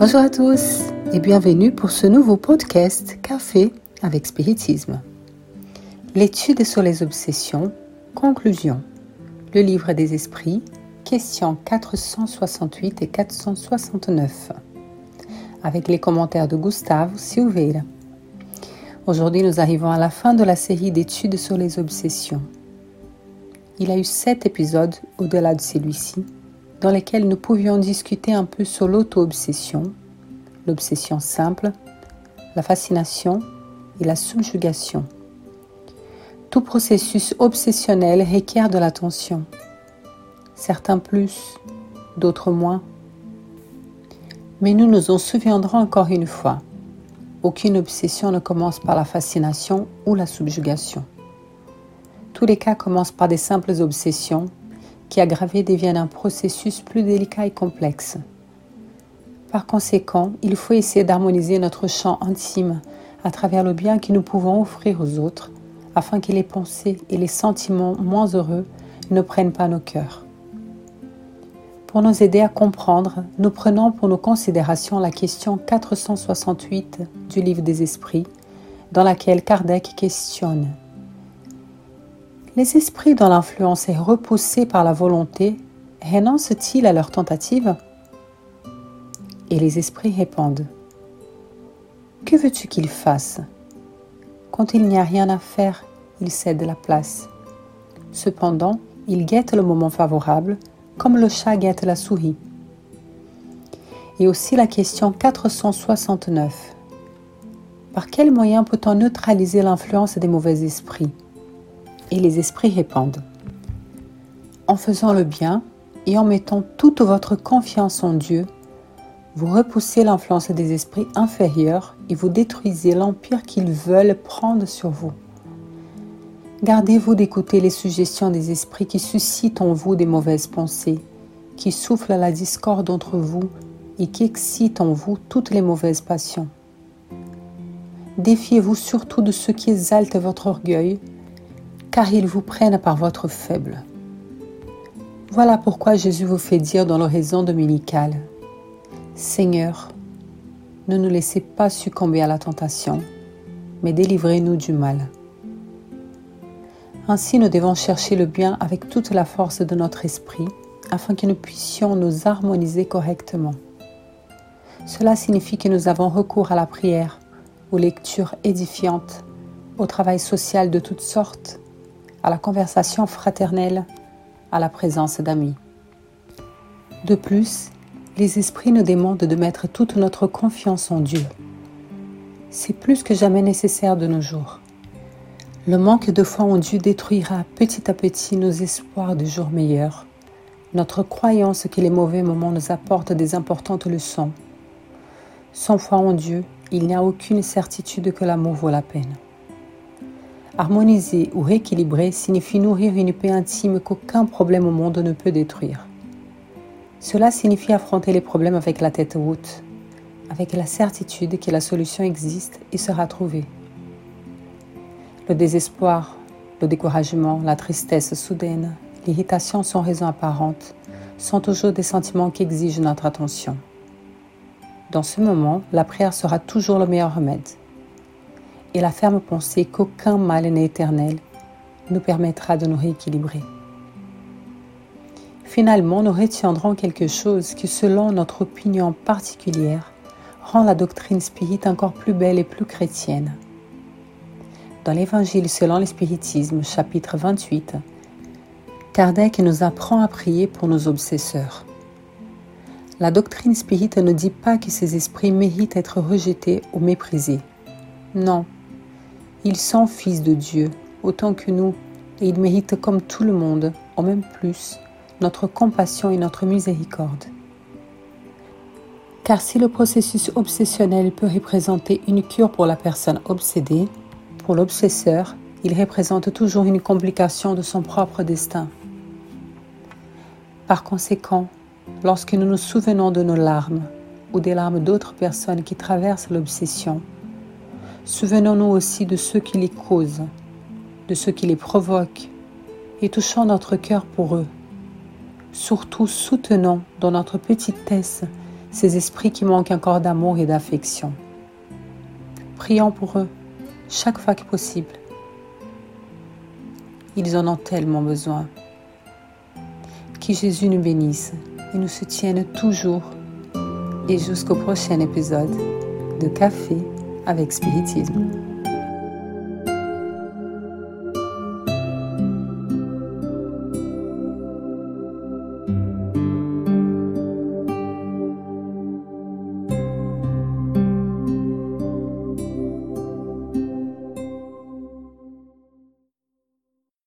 Bonjour à tous et bienvenue pour ce nouveau podcast Café avec Spiritisme. L'étude sur les obsessions, conclusion. Le livre des esprits, questions 468 et 469. Avec les commentaires de Gustave Silveira. Aujourd'hui, nous arrivons à la fin de la série d'études sur les obsessions. Il a eu sept épisodes au-delà de celui-ci dans lesquels nous pouvions discuter un peu sur l'auto-obsession, l'obsession simple, la fascination et la subjugation. Tout processus obsessionnel requiert de l'attention. Certains plus, d'autres moins. Mais nous nous en souviendrons encore une fois. Aucune obsession ne commence par la fascination ou la subjugation. Tous les cas commencent par des simples obsessions qui aggravées deviennent un processus plus délicat et complexe. Par conséquent, il faut essayer d'harmoniser notre champ intime à travers le bien que nous pouvons offrir aux autres, afin que les pensées et les sentiments moins heureux ne prennent pas nos cœurs. Pour nous aider à comprendre, nous prenons pour nos considérations la question 468 du livre des esprits, dans laquelle Kardec questionne les esprits dont l'influence est repoussée par la volonté renoncent-ils à leur tentative? Et les esprits répondent Que veux-tu qu'ils fassent Quand il n'y a rien à faire, ils cèdent la place. Cependant, ils guettent le moment favorable, comme le chat guette la souris. Et aussi la question 469. Par quel moyen peut-on neutraliser l'influence des mauvais esprits? Et les esprits répondent. En faisant le bien et en mettant toute votre confiance en Dieu, vous repoussez l'influence des esprits inférieurs et vous détruisez l'empire qu'ils veulent prendre sur vous. Gardez-vous d'écouter les suggestions des esprits qui suscitent en vous des mauvaises pensées, qui soufflent la discorde entre vous et qui excitent en vous toutes les mauvaises passions. Défiez-vous surtout de ceux qui exaltent votre orgueil car ils vous prennent par votre faible. Voilà pourquoi Jésus vous fait dire dans l'oraison dominicale, Seigneur, ne nous laissez pas succomber à la tentation, mais délivrez-nous du mal. Ainsi, nous devons chercher le bien avec toute la force de notre esprit afin que nous puissions nous harmoniser correctement. Cela signifie que nous avons recours à la prière, aux lectures édifiantes, au travail social de toutes sortes, à la conversation fraternelle, à la présence d'amis. De plus, les esprits nous demandent de mettre toute notre confiance en Dieu. C'est plus que jamais nécessaire de nos jours. Le manque de foi en Dieu détruira petit à petit nos espoirs de jours meilleurs, notre croyance que les mauvais moments nous apportent des importantes leçons. Sans foi en Dieu, il n'y a aucune certitude que l'amour vaut la peine. Harmoniser ou rééquilibrer signifie nourrir une paix intime qu'aucun problème au monde ne peut détruire. Cela signifie affronter les problèmes avec la tête haute, avec la certitude que la solution existe et sera trouvée. Le désespoir, le découragement, la tristesse soudaine, l'irritation sans raison apparente sont toujours des sentiments qui exigent notre attention. Dans ce moment, la prière sera toujours le meilleur remède et la ferme pensée qu'aucun mal n'est éternel nous permettra de nous rééquilibrer. Finalement, nous retiendrons quelque chose qui, selon notre opinion particulière, rend la doctrine spirite encore plus belle et plus chrétienne. Dans l'Évangile selon le spiritisme, chapitre 28, Kardec nous apprend à prier pour nos obsesseurs. La doctrine spirite ne dit pas que ces esprits méritent d'être rejetés ou méprisés. Non, ils sont fils de Dieu, autant que nous, et ils méritent comme tout le monde, en même plus, notre compassion et notre miséricorde. Car si le processus obsessionnel peut représenter une cure pour la personne obsédée, pour l'obsesseur, il représente toujours une complication de son propre destin. Par conséquent, lorsque nous nous souvenons de nos larmes ou des larmes d'autres personnes qui traversent l'obsession, Souvenons-nous aussi de ceux qui les causent, de ceux qui les provoquent, et touchons notre cœur pour eux. Surtout soutenons dans notre petitesse ces esprits qui manquent encore d'amour et d'affection. Prions pour eux chaque fois que possible. Ils en ont tellement besoin. Que Jésus nous bénisse et nous soutienne toujours et jusqu'au prochain épisode de Café avec Spiritisme.